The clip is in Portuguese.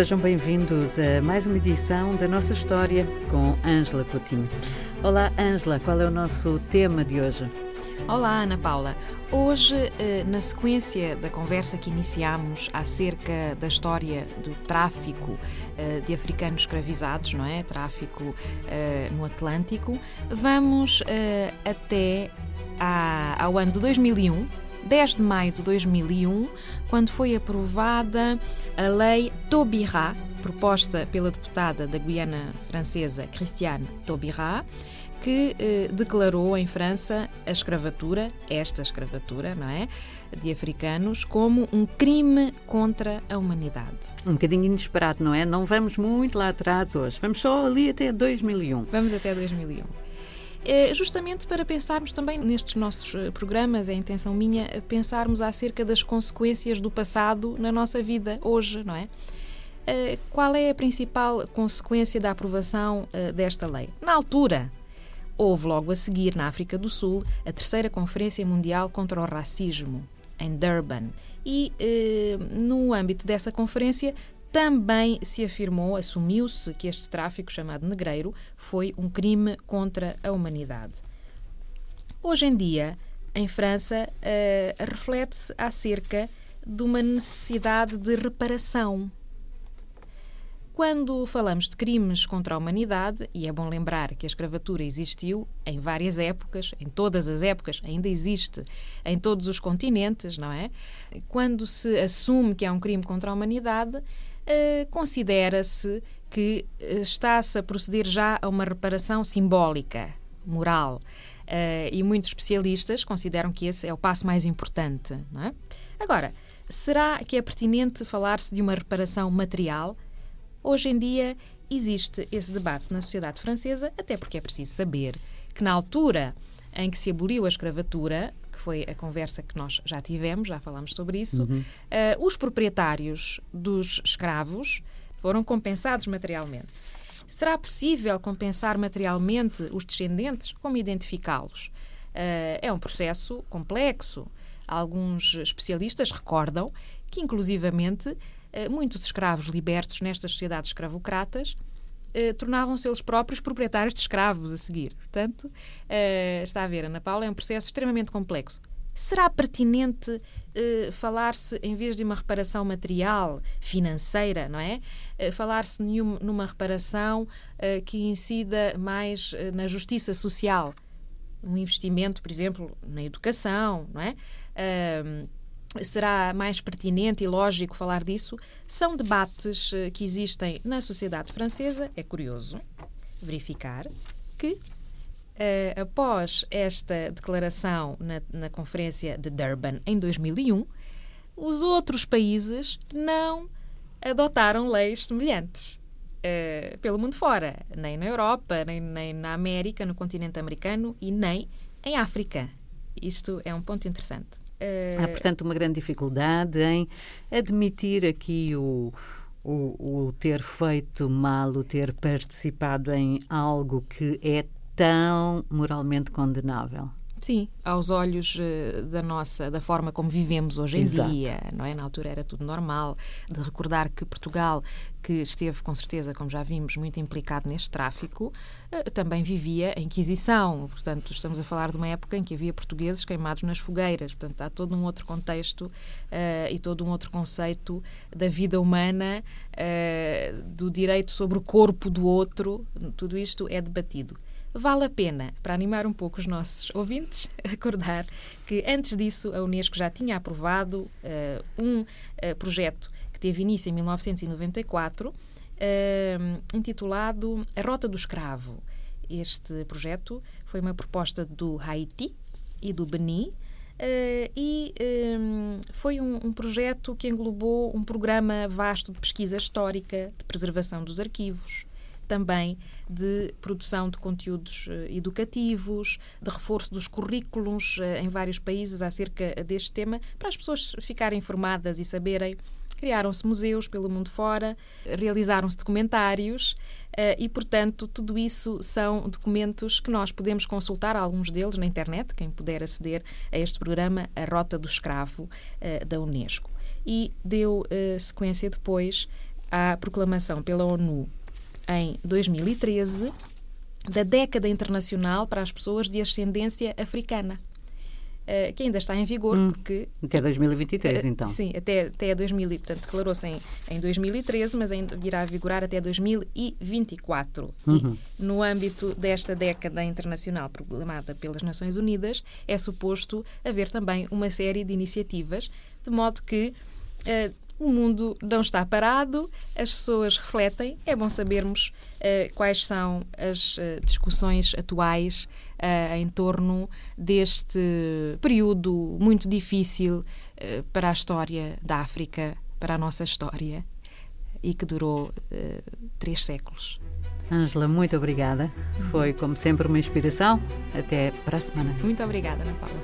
Sejam bem-vindos a mais uma edição da nossa história com Ângela Coutinho. Olá, Ângela, qual é o nosso tema de hoje? Olá, Ana Paula. Hoje, eh, na sequência da conversa que iniciámos acerca da história do tráfico eh, de africanos escravizados, não é? Tráfico eh, no Atlântico, vamos até ao ano de 2001 10 de maio de 2001, quando foi aprovada a Lei Taubira, proposta pela deputada da Guiana Francesa Christiane Taubira, que eh, declarou em França a escravatura, esta escravatura, não é? De africanos, como um crime contra a humanidade. Um bocadinho inesperado, não é? Não vamos muito lá atrás hoje, vamos só ali até 2001. Vamos até 2001. É justamente para pensarmos também nestes nossos eh, programas, é a intenção minha pensarmos acerca das consequências do passado na nossa vida hoje, não é? Eh, qual é a principal consequência da aprovação eh, desta lei? Na altura, houve logo a seguir, na África do Sul, a terceira Conferência Mundial contra o Racismo, em Durban. E no âmbito dessa conferência também se afirmou, assumiu-se que este tráfico, chamado negreiro, foi um crime contra a humanidade. Hoje em dia, em França, uh, reflete-se acerca de uma necessidade de reparação. Quando falamos de crimes contra a humanidade, e é bom lembrar que a escravatura existiu em várias épocas, em todas as épocas, ainda existe em todos os continentes, não é? Quando se assume que é um crime contra a humanidade, eh, considera-se que eh, está-se a proceder já a uma reparação simbólica, moral. Uh, e muitos especialistas consideram que esse é o passo mais importante. É? Agora, será que é pertinente falar-se de uma reparação material? Hoje em dia existe esse debate na sociedade francesa, até porque é preciso saber que na altura em que se aboliu a escravatura, foi a conversa que nós já tivemos, já falámos sobre isso, uhum. uh, os proprietários dos escravos foram compensados materialmente. Será possível compensar materialmente os descendentes? Como identificá-los? Uh, é um processo complexo. Alguns especialistas recordam que, inclusivamente, uh, muitos escravos libertos nestas sociedades escravocratas eh, tornavam-se eles próprios proprietários de escravos a seguir. Portanto, eh, está a ver, Ana Paula, é um processo extremamente complexo. Será pertinente eh, falar-se, em vez de uma reparação material, financeira, não é? Eh, falar-se numa reparação eh, que incida mais eh, na justiça social? Um investimento, por exemplo, na educação, não é? Será mais pertinente e lógico falar disso, são debates eh, que existem na sociedade francesa. É curioso verificar que, uh, após esta declaração na, na Conferência de Durban em 2001, os outros países não adotaram leis semelhantes. Uh, pelo mundo fora, nem na Europa, nem, nem na América, no continente americano e nem em África. Isto é um ponto interessante. Há, portanto, uma grande dificuldade em admitir aqui o, o, o, ter feito mal, o ter participado em algo que é tão moralmente condenável. Sim, aos olhos uh, da nossa, da forma como vivemos hoje em Exato. dia, não é? Na altura era tudo normal. De recordar que Portugal, que esteve com certeza, como já vimos, muito implicado neste tráfico, uh, também vivia a Inquisição. Portanto, estamos a falar de uma época em que havia portugueses queimados nas fogueiras. Portanto, há todo um outro contexto uh, e todo um outro conceito da vida humana, do direito sobre o corpo do outro. Tudo isto é debatido. Vale a pena, para animar um pouco os nossos ouvintes, recordar que antes disso a Unesco já tinha aprovado uh, um uh, projeto que teve início em 1994, uh, eh, intitulado A Rota do Escravo. Este projeto foi uma proposta do Haiti e do Benin. E um, foi um, um, projeto que englobou um programa vasto de pesquisa histórica, de preservação dos arquivos, também de produção de conteúdos eh, educativos, de reforço dos currículos eh, em vários países acerca deste tema, para as pessoas ficarem informadas e saberem. Criaram-se museus pelo mundo fora, realizaram-se documentários uh, e, portanto, tudo isso são documentos que nós podemos consultar, alguns deles na internet, quem puder aceder a este programa, A Rota do Escravo, da Unesco. E deu sequência depois à proclamação pela ONU em 2013 da década internacional para as pessoas de ascendência africana. Uh, que ainda está em vigor, hum, porque... Até 2023, uh, então. Sim, até, até 2000, portanto, declarou-se em, em 2013, mas ainda virá a vigorar até 2024. Uhum. E, no âmbito desta década internacional proclamada pelas Nações Unidas, é suposto haver também uma série de iniciativas, de modo que uh, o mundo não está parado, as pessoas refletem. É bom sabermos uh, quais são as uh, discussões atuais uh, em torno deste período muito difícil para a história da África, para a nossa história, e que durou três séculos. Ângela, muito obrigada. Foi, como sempre, uma inspiração. Até para a semana. Muito obrigada, Ana Paula.